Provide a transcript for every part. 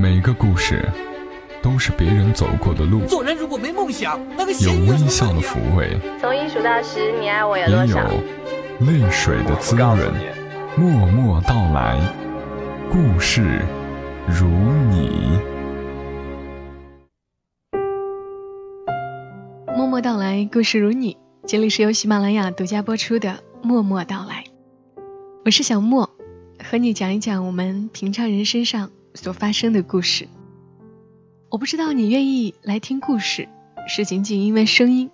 每个故事都是别人走过的路，做人如果没梦想，那个有微笑的抚慰，从一数到十，你爱我有也有？泪水的滋润。默默到来，故事如你。默默到来，故事如你。这里是由喜马拉雅独家播出的《默默到来》，我是小莫，和你讲一讲我们平常人身上所发生的故事。我不知道你愿意来听故事，是仅仅因为声音，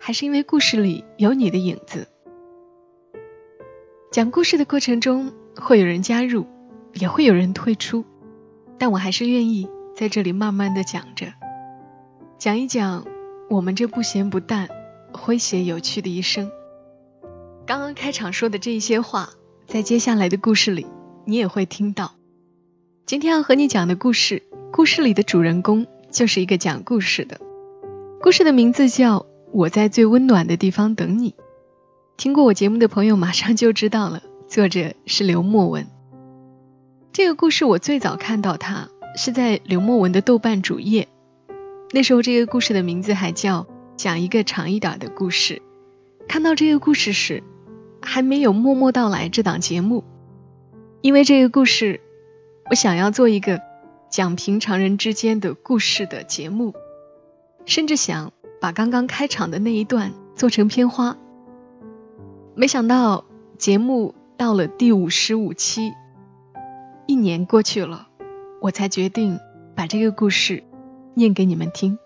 还是因为故事里有你的影子。讲故事的过程中，会有人加入，也会有人退出，但我还是愿意在这里慢慢的讲着，讲一讲我们这不咸不淡、诙谐有趣的一生。刚刚开场说的这一些话，在接下来的故事里，你也会听到。今天要和你讲的故事，故事里的主人公就是一个讲故事的，故事的名字叫《我在最温暖的地方等你》。听过我节目的朋友马上就知道了，作者是刘墨文。这个故事我最早看到它是在刘墨文的豆瓣主页，那时候这个故事的名字还叫《讲一个长一点的故事》。看到这个故事时，还没有《默默到来》这档节目，因为这个故事，我想要做一个讲平常人之间的故事的节目，甚至想把刚刚开场的那一段做成片花。没想到节目到了第五十五期，一年过去了，我才决定把这个故事念给你们听。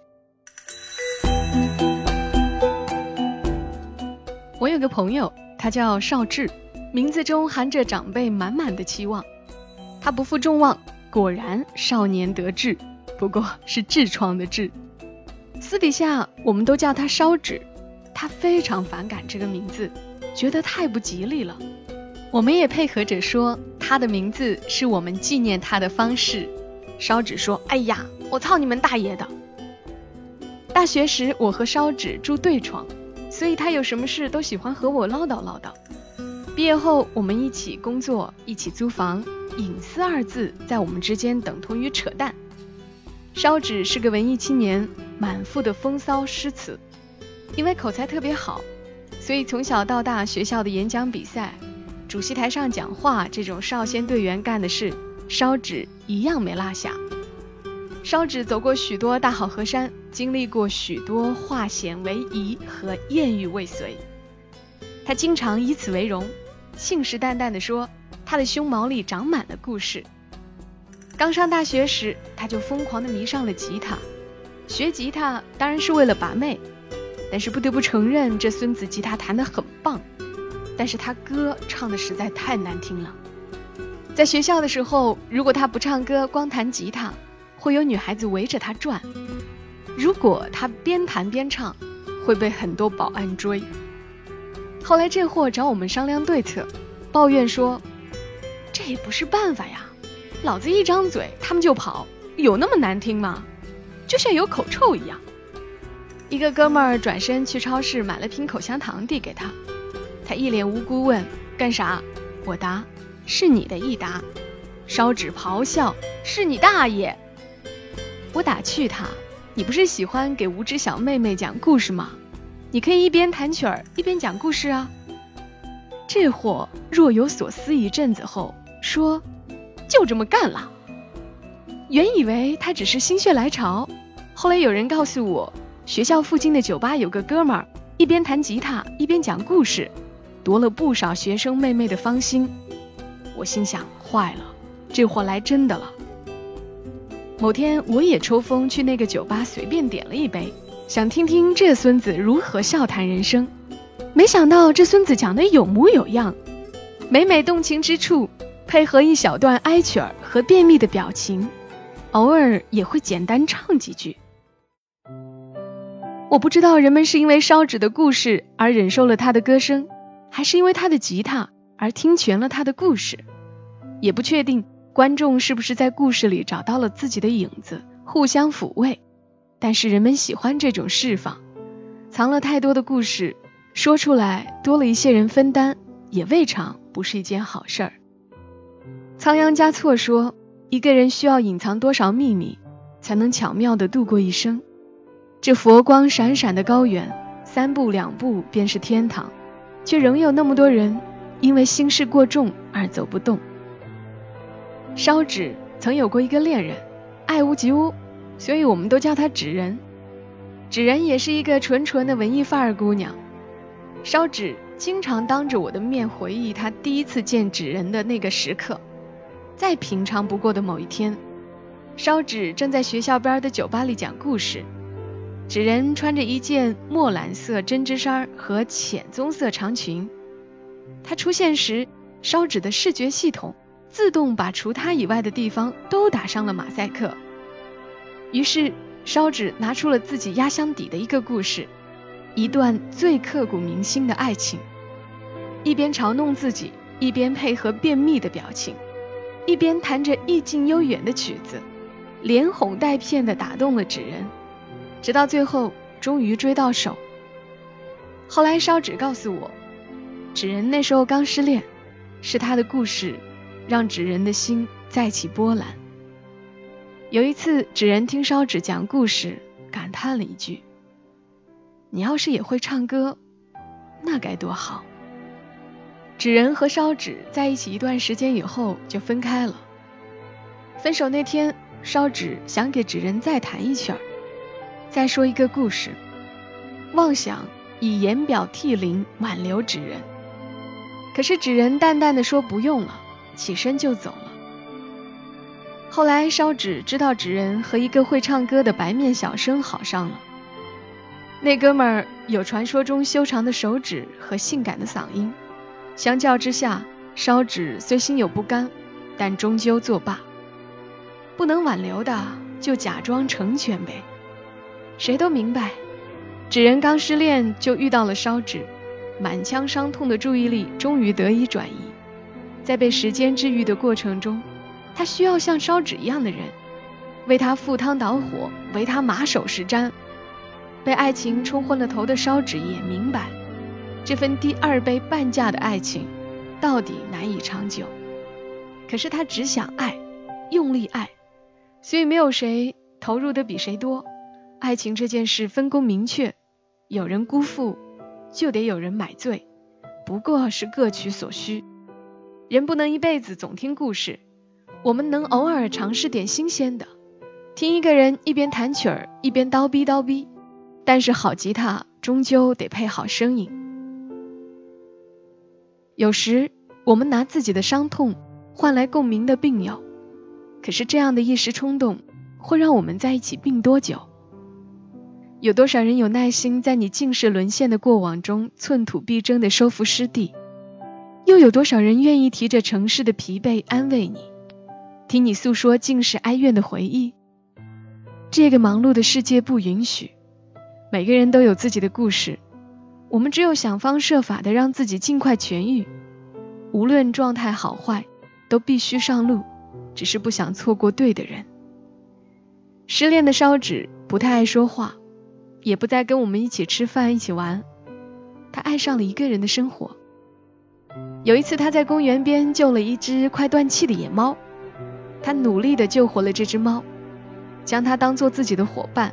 我有个朋友，他叫邵志，名字中含着长辈满满的期望。他不负众望，果然少年得志，不过是痔疮的痔。私底下我们都叫他烧纸，他非常反感这个名字。觉得太不吉利了，我们也配合着说他的名字是我们纪念他的方式。烧纸说：“哎呀，我操你们大爷的！”大学时我和烧纸住对床，所以他有什么事都喜欢和我唠叨唠叨。毕业后我们一起工作，一起租房，隐私二字在我们之间等同于扯淡。烧纸是个文艺青年，满腹的风骚诗词，因为口才特别好。所以从小到大，学校的演讲比赛、主席台上讲话这种少先队员干的事，烧纸一样没落下。烧纸走过许多大好河山，经历过许多化险为夷和艳遇未遂。他经常以此为荣，信誓旦旦地说他的胸毛里长满了故事。刚上大学时，他就疯狂地迷上了吉他，学吉他当然是为了把妹。但是不得不承认，这孙子吉他弹得很棒，但是他歌唱的实在太难听了。在学校的时候，如果他不唱歌，光弹吉他，会有女孩子围着他转；如果他边弹边唱，会被很多保安追。后来这货找我们商量对策，抱怨说：“这也不是办法呀，老子一张嘴他们就跑，有那么难听吗？就像有口臭一样。”一个哥们儿转身去超市买了瓶口香糖递给他，他一脸无辜问：“干啥？”我答：“是你的益达。”烧纸咆哮：“是你大爷！”我打趣他：“你不是喜欢给无知小妹妹讲故事吗？你可以一边弹曲儿一边讲故事啊。”这货若有所思一阵子后说：“就这么干了。”原以为他只是心血来潮，后来有人告诉我。学校附近的酒吧有个哥们儿，一边弹吉他一边讲故事，夺了不少学生妹妹的芳心。我心想，坏了，这货来真的了。某天我也抽风去那个酒吧，随便点了一杯，想听听这孙子如何笑谈人生。没想到这孙子讲的有模有样，每每动情之处，配合一小段哀曲儿和便秘的表情，偶尔也会简单唱几句。我不知道人们是因为烧纸的故事而忍受了他的歌声，还是因为他的吉他而听全了他的故事，也不确定观众是不是在故事里找到了自己的影子，互相抚慰。但是人们喜欢这种释放，藏了太多的故事，说出来多了一些人分担，也未尝不是一件好事儿。仓央嘉措说：“一个人需要隐藏多少秘密，才能巧妙地度过一生？这佛光闪闪的高原，三步两步便是天堂，却仍有那么多人因为心事过重而走不动。烧纸曾有过一个恋人，爱屋及乌，所以我们都叫她纸人。纸人也是一个纯纯的文艺范儿姑娘。烧纸经常当着我的面回忆她第一次见纸人的那个时刻。再平常不过的某一天，烧纸正在学校边的酒吧里讲故事。纸人穿着一件墨蓝色针织衫和浅棕色长裙。她出现时，烧纸的视觉系统自动把除她以外的地方都打上了马赛克。于是。烧纸拿出了自己压箱底的一个故事，一段最刻骨铭心的爱情。一边嘲弄自己，一边配合便秘的表情，一边弹着意境悠远的曲子，连哄带骗的打动了纸人，直到最后终于追到手。后来烧纸告诉我，纸人那时候刚失恋，是他的故事让纸人的心再起波澜。有一次，纸人听烧纸讲故事，感叹了一句：“你要是也会唱歌，那该多好。”纸人和烧纸在一起一段时间以后就分开了。分手那天，烧纸想给纸人再弹一曲儿，再说一个故事，妄想以言表涕零挽留纸人。可是纸人淡淡的说不用了，起身就走了。后来烧纸知道纸人和一个会唱歌的白面小生好上了。那哥们儿有传说中修长的手指和性感的嗓音，相较之下，烧纸虽心有不甘，但终究作罢。不能挽留的就假装成全呗。谁都明白，纸人刚失恋就遇到了烧纸，满腔伤痛的注意力终于得以转移，在被时间治愈的过程中。他需要像烧纸一样的人，为他赴汤蹈火，为他马首是瞻。被爱情冲昏了头的烧纸也明白，这份第二杯半价的爱情到底难以长久。可是他只想爱，用力爱，所以没有谁投入的比谁多。爱情这件事分工明确，有人辜负，就得有人买醉，不过是各取所需。人不能一辈子总听故事。我们能偶尔尝试点新鲜的，听一个人一边弹曲儿一边叨逼叨逼，但是好吉他终究得配好声音。有时我们拿自己的伤痛换来共鸣的病友，可是这样的一时冲动会让我们在一起病多久？有多少人有耐心在你近视沦陷的过往中寸土必争的收复失地？又有多少人愿意提着城市的疲惫安慰你？听你诉说尽是哀怨的回忆，这个忙碌的世界不允许。每个人都有自己的故事，我们只有想方设法的让自己尽快痊愈。无论状态好坏，都必须上路，只是不想错过对的人。失恋的烧纸不太爱说话，也不再跟我们一起吃饭、一起玩。他爱上了一个人的生活。有一次，他在公园边救了一只快断气的野猫。他努力地救活了这只猫，将它当做自己的伙伴。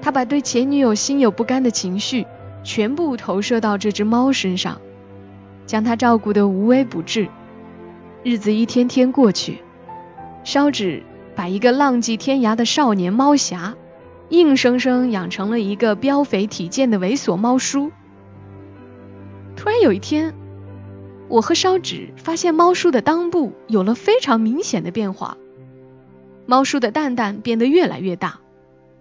他把对前女友心有不甘的情绪全部投射到这只猫身上，将它照顾得无微不至。日子一天天过去，烧纸把一个浪迹天涯的少年猫侠，硬生生养成了一个膘肥体健的猥琐猫叔。突然有一天。我和烧纸发现猫叔的裆部有了非常明显的变化，猫叔的蛋蛋变得越来越大。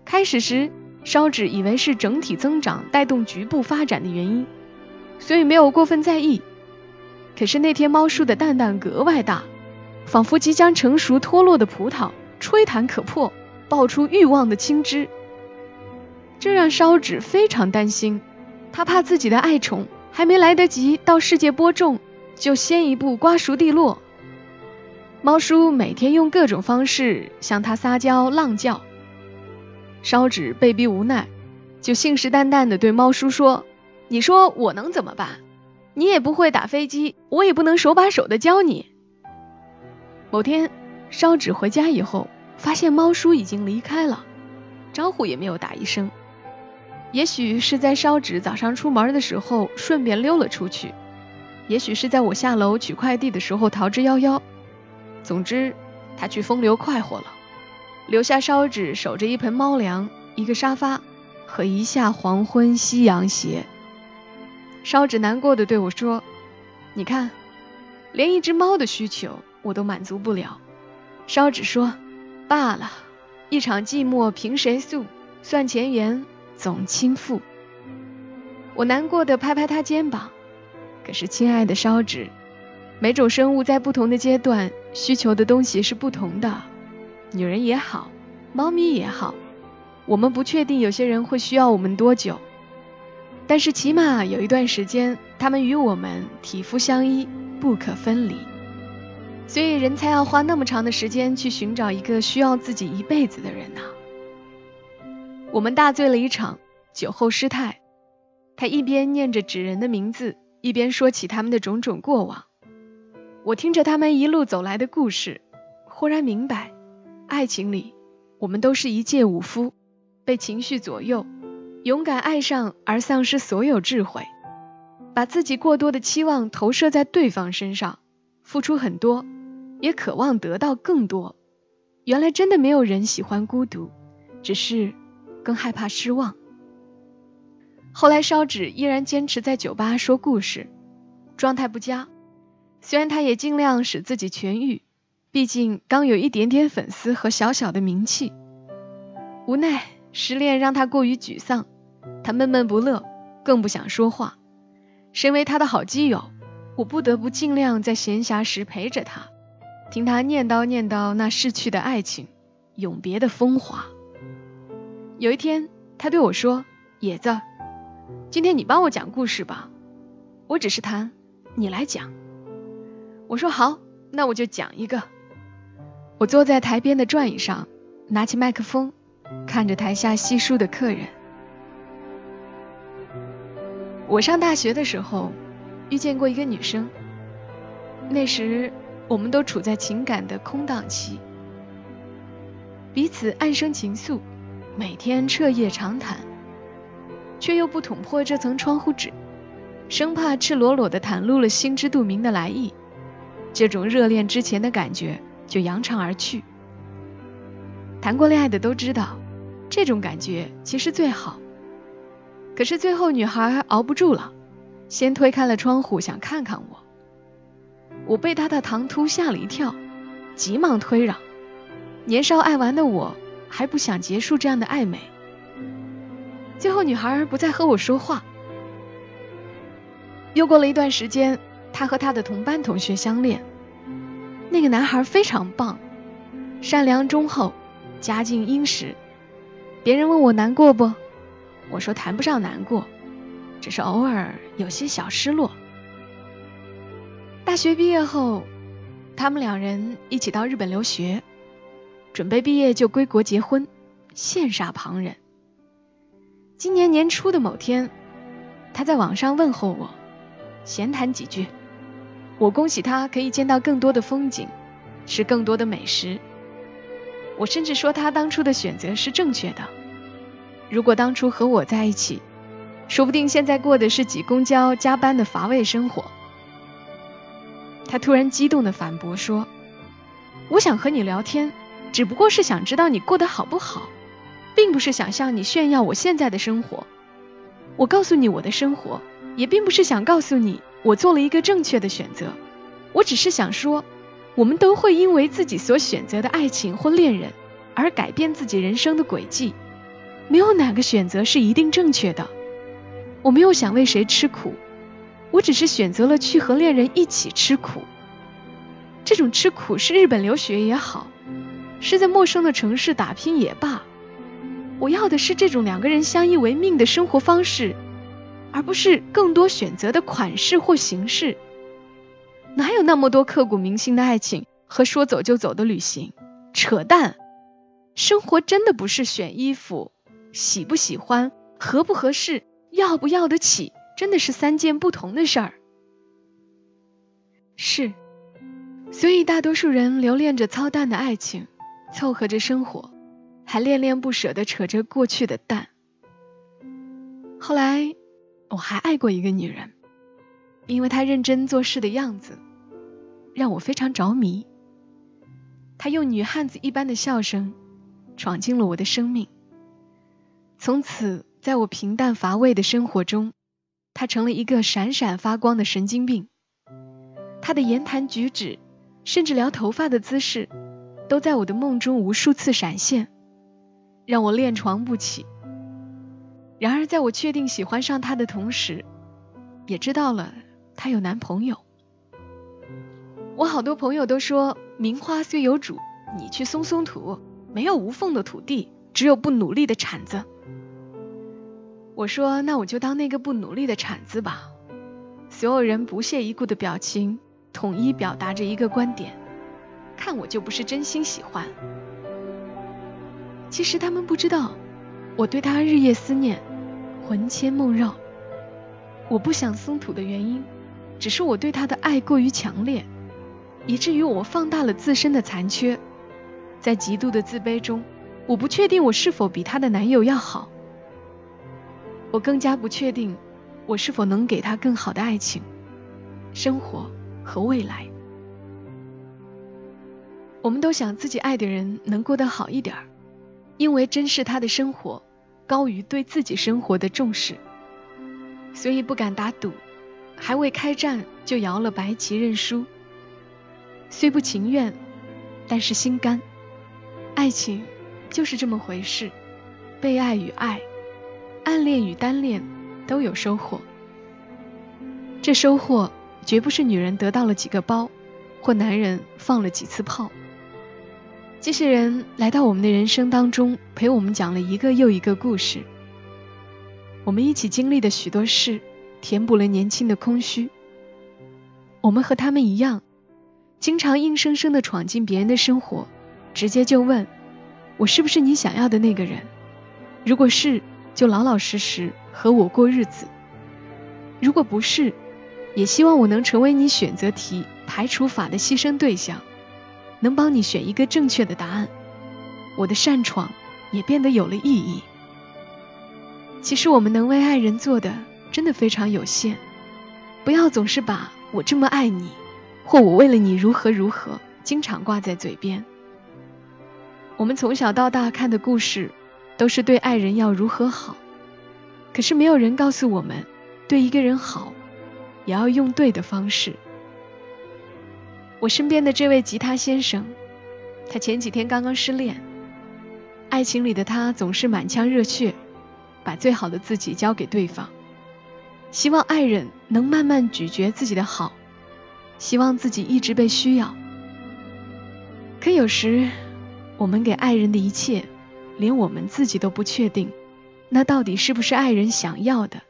开始时，烧纸以为是整体增长带动局部发展的原因，所以没有过分在意。可是那天猫叔的蛋蛋格外大，仿佛即将成熟脱落的葡萄，吹弹可破，爆出欲望的青汁。这让烧纸非常担心，他怕自己的爱宠还没来得及到世界播种。就先一步瓜熟蒂落。猫叔每天用各种方式向他撒娇浪叫，烧纸被逼无奈，就信誓旦旦的对猫叔说：“你说我能怎么办？你也不会打飞机，我也不能手把手的教你。”某天，烧纸回家以后，发现猫叔已经离开了，招呼也没有打一声。也许是在烧纸早上出门的时候顺便溜了出去，也许是在我下楼取快递的时候逃之夭夭。总之，他去风流快活了，留下烧纸守着一盆猫粮、一个沙发和一下黄昏夕阳斜。烧纸难过的对我说：“你看，连一只猫的需求我都满足不了。”烧纸说：“罢了，一场寂寞凭谁诉？算前缘总倾覆。”我难过的拍拍他肩膀。可是，亲爱的烧纸，每种生物在不同的阶段需求的东西是不同的。女人也好，猫咪也好，我们不确定有些人会需要我们多久，但是起码有一段时间，他们与我们体肤相依，不可分离。所以人才要花那么长的时间去寻找一个需要自己一辈子的人呢。我们大醉了一场，酒后失态。他一边念着纸人的名字，一边说起他们的种种过往。我听着他们一路走来的故事，忽然明白，爱情里我们都是一介武夫，被情绪左右，勇敢爱上而丧失所有智慧，把自己过多的期望投射在对方身上，付出很多。也渴望得到更多。原来真的没有人喜欢孤独，只是更害怕失望。后来烧纸依然坚持在酒吧说故事，状态不佳。虽然他也尽量使自己痊愈，毕竟刚有一点点粉丝和小小的名气。无奈失恋让他过于沮丧，他闷闷不乐，更不想说话。身为他的好基友，我不得不尽量在闲暇时陪着他。听他念叨念叨那逝去的爱情，永别的风华。有一天，他对我说：“野子，今天你帮我讲故事吧，我只是谈，你来讲。”我说：“好，那我就讲一个。”我坐在台边的转椅上，拿起麦克风，看着台下稀疏的客人。我上大学的时候，遇见过一个女生，那时。我们都处在情感的空档期，彼此暗生情愫，每天彻夜长谈，却又不捅破这层窗户纸，生怕赤裸裸的袒露了心知肚明的来意，这种热恋之前的感觉就扬长而去。谈过恋爱的都知道，这种感觉其实最好。可是最后女孩熬不住了，先推开了窗户，想看看我。我被她的唐突吓了一跳，急忙推让。年少爱玩的我还不想结束这样的暧昧。最后，女孩不再和我说话。又过了一段时间，他和他的同班同学相恋。那个男孩非常棒，善良忠厚，家境殷实。别人问我难过不？我说谈不上难过，只是偶尔有些小失落。大学毕业后，他们两人一起到日本留学，准备毕业就归国结婚，羡煞旁人。今年年初的某天，他在网上问候我，闲谈几句，我恭喜他可以见到更多的风景，吃更多的美食。我甚至说他当初的选择是正确的。如果当初和我在一起，说不定现在过的是挤公交、加班的乏味生活。他突然激动的反驳说：“我想和你聊天，只不过是想知道你过得好不好，并不是想向你炫耀我现在的生活。我告诉你我的生活，也并不是想告诉你我做了一个正确的选择。我只是想说，我们都会因为自己所选择的爱情或恋人而改变自己人生的轨迹，没有哪个选择是一定正确的。我没有想为谁吃苦。”我只是选择了去和恋人一起吃苦，这种吃苦是日本留学也好，是在陌生的城市打拼也罢，我要的是这种两个人相依为命的生活方式，而不是更多选择的款式或形式。哪有那么多刻骨铭心的爱情和说走就走的旅行？扯淡！生活真的不是选衣服，喜不喜欢，合不合适，要不要得起。真的是三件不同的事儿。是，所以大多数人留恋着操蛋的爱情，凑合着生活，还恋恋不舍地扯着过去的蛋。后来我还爱过一个女人，因为她认真做事的样子，让我非常着迷。她用女汉子一般的笑声，闯进了我的生命。从此，在我平淡乏味的生活中，她成了一个闪闪发光的神经病。她的言谈举止，甚至撩头发的姿势，都在我的梦中无数次闪现，让我恋床不起。然而，在我确定喜欢上他的同时，也知道了她有男朋友。我好多朋友都说，名花虽有主，你去松松土，没有无缝的土地，只有不努力的铲子。我说，那我就当那个不努力的铲子吧。所有人不屑一顾的表情，统一表达着一个观点：看我就不是真心喜欢。其实他们不知道，我对他日夜思念，魂牵梦绕。我不想松土的原因，只是我对他的爱过于强烈。以至于我放大了自身的残缺，在极度的自卑中，我不确定我是否比她的男友要好，我更加不确定我是否能给她更好的爱情、生活和未来。我们都想自己爱的人能过得好一点，因为珍视他的生活高于对自己生活的重视，所以不敢打赌，还未开战就摇了白旗认输。虽不情愿，但是心甘。爱情就是这么回事，被爱与爱，暗恋与单恋都有收获。这收获绝不是女人得到了几个包，或男人放了几次炮。机器人来到我们的人生当中，陪我们讲了一个又一个故事。我们一起经历的许多事，填补了年轻的空虚。我们和他们一样。经常硬生生的闯进别人的生活，直接就问我是不是你想要的那个人？如果是，就老老实实和我过日子；如果不是，也希望我能成为你选择题排除法的牺牲对象，能帮你选一个正确的答案。我的擅闯也变得有了意义。其实我们能为爱人做的真的非常有限，不要总是把我这么爱你。或我为了你如何如何，经常挂在嘴边。我们从小到大看的故事，都是对爱人要如何好，可是没有人告诉我们，对一个人好，也要用对的方式。我身边的这位吉他先生，他前几天刚刚失恋，爱情里的他总是满腔热血，把最好的自己交给对方，希望爱人能慢慢咀嚼自己的好。希望自己一直被需要，可有时我们给爱人的一切，连我们自己都不确定，那到底是不是爱人想要的？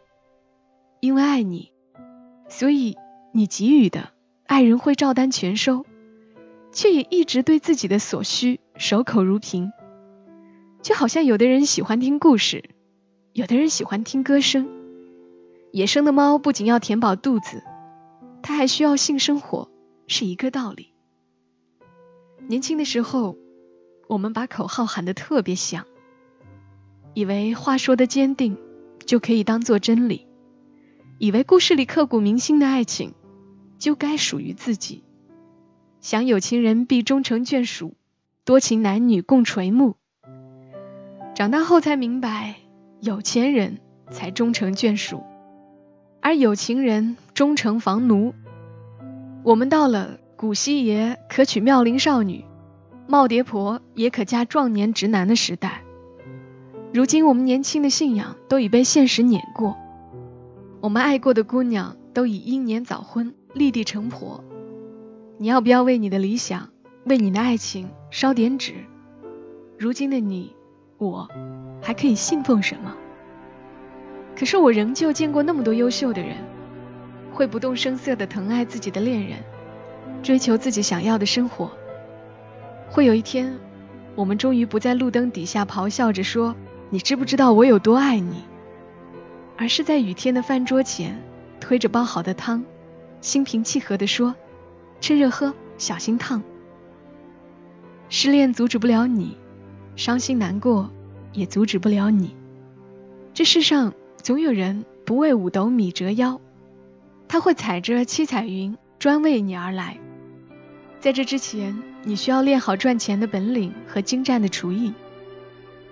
因为爱你，所以你给予的，爱人会照单全收，却也一直对自己的所需守口如瓶。就好像有的人喜欢听故事，有的人喜欢听歌声。野生的猫不仅要填饱肚子。它还需要性生活，是一个道理。年轻的时候，我们把口号喊得特别响，以为话说的坚定就可以当做真理，以为故事里刻骨铭心的爱情就该属于自己，想有情人必终成眷属，多情男女共垂暮。长大后才明白，有钱人才终成眷属。而有情人终成房奴。我们到了古稀爷可娶妙龄少女，耄耋婆也可嫁壮年直男的时代。如今我们年轻的信仰都已被现实碾过，我们爱过的姑娘都已英年早婚，立地成佛。你要不要为你的理想，为你的爱情烧点纸？如今的你，我还可以信奉什么？可是我仍旧见过那么多优秀的人，会不动声色的疼爱自己的恋人，追求自己想要的生活。会有一天，我们终于不在路灯底下咆哮着说“你知不知道我有多爱你”，而是在雨天的饭桌前，推着煲好的汤，心平气和的说“趁热喝，小心烫。失恋阻止不了你，伤心难过也阻止不了你。这世上总有人不为五斗米折腰，他会踩着七彩云专为你而来。在这之前，你需要练好赚钱的本领和精湛的厨艺。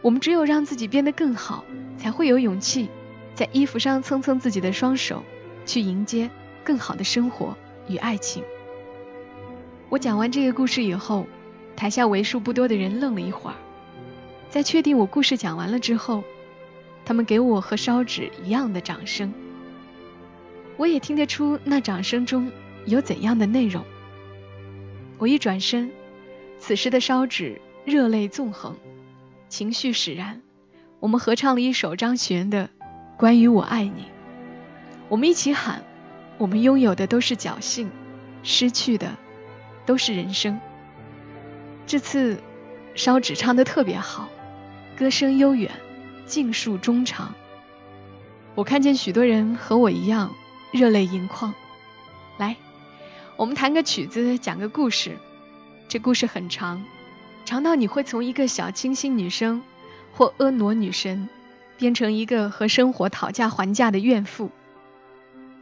我们只有让自己变得更好，才会有勇气在衣服上蹭蹭自己的双手，去迎接更好的生活与爱情。我讲完这个故事以后，台下为数不多的人愣了一会儿，在确定我故事讲完了之后，他们给我和烧纸一样的掌声。我也听得出那掌声中有怎样的内容。我一转身，此时的烧纸热泪纵横，情绪使然。我们合唱了一首张悬的《关于我爱你》，我们一起喊：我们拥有的都是侥幸，失去的都是人生。这次烧纸唱的特别好，歌声悠远，尽数衷肠。我看见许多人和我一样热泪盈眶。来。我们弹个曲子，讲个故事。这故事很长，长到你会从一个小清新女生或婀娜女神，变成一个和生活讨价还价的怨妇。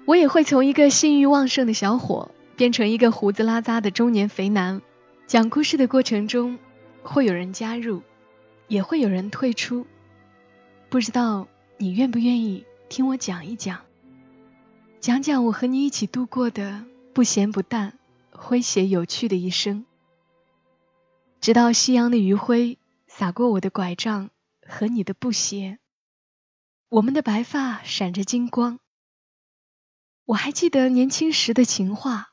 我也会从一个性欲旺盛的小伙，变成一个胡子拉碴的中年肥男。讲故事的过程中，会有人加入，也会有人退出。不知道你愿不愿意听我讲一讲，讲讲我和你一起度过的。不咸不淡、诙谐有趣的一生，直到夕阳的余晖洒过我的拐杖和你的布鞋，我们的白发闪着金光。我还记得年轻时的情话，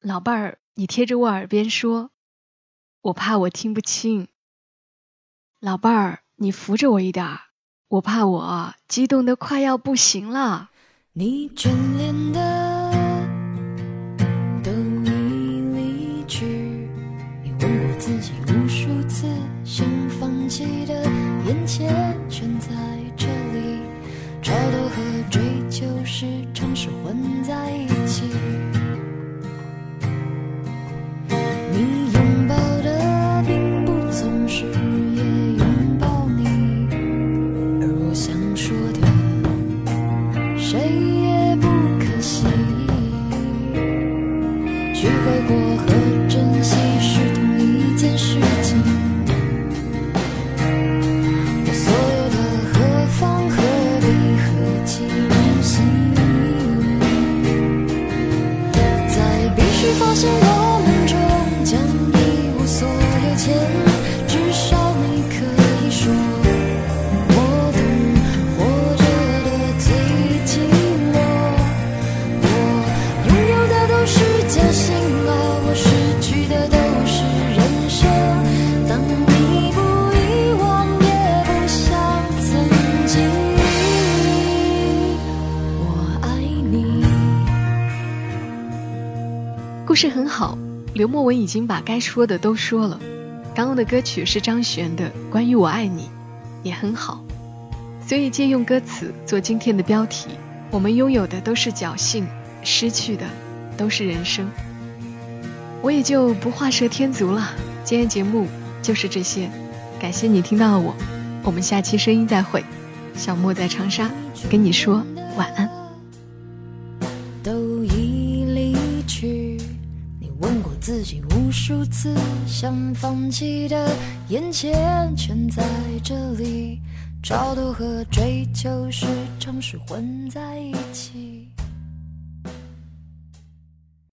老伴儿，你贴着我耳边说，我怕我听不清。老伴儿，你扶着我一点儿，我怕我激动的快要不行了。你眷恋的都已离去，你问过。自己无数次想放弃的，眼前全在这里，超脱和追求时常是混在一起。你拥抱的并不总是也拥抱你而我想说的谁也不可惜。去挥霍和珍惜是同一件事情。去发现故事很好，刘墨文已经把该说的都说了。刚刚的歌曲是张悬的《关于我爱你》，也很好。所以借用歌词做今天的标题：我们拥有的都是侥幸，失去的都是人生。我也就不画蛇添足了。今天节目就是这些，感谢你听到我，我们下期声音再会。小莫在长沙跟你说晚安。数次想放弃的，眼前全在这里，超脱和追求时常是混在一起。